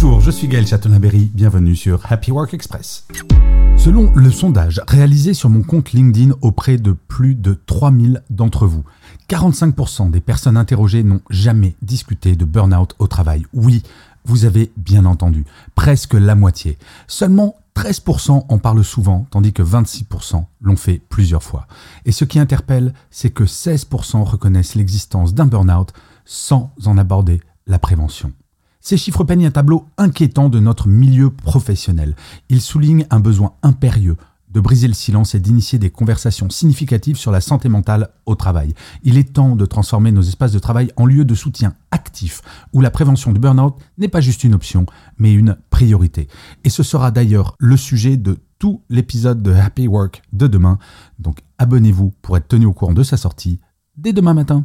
Bonjour, je suis Gaël Chatonaberry, bienvenue sur Happy Work Express. Selon le sondage réalisé sur mon compte LinkedIn auprès de plus de 3000 d'entre vous, 45% des personnes interrogées n'ont jamais discuté de burn-out au travail. Oui, vous avez bien entendu, presque la moitié. Seulement 13% en parlent souvent, tandis que 26% l'ont fait plusieurs fois. Et ce qui interpelle, c'est que 16% reconnaissent l'existence d'un burn-out sans en aborder la prévention. Ces chiffres peignent un tableau inquiétant de notre milieu professionnel. Ils soulignent un besoin impérieux de briser le silence et d'initier des conversations significatives sur la santé mentale au travail. Il est temps de transformer nos espaces de travail en lieux de soutien actif, où la prévention du burn-out n'est pas juste une option, mais une priorité. Et ce sera d'ailleurs le sujet de tout l'épisode de Happy Work de demain. Donc abonnez-vous pour être tenu au courant de sa sortie dès demain matin.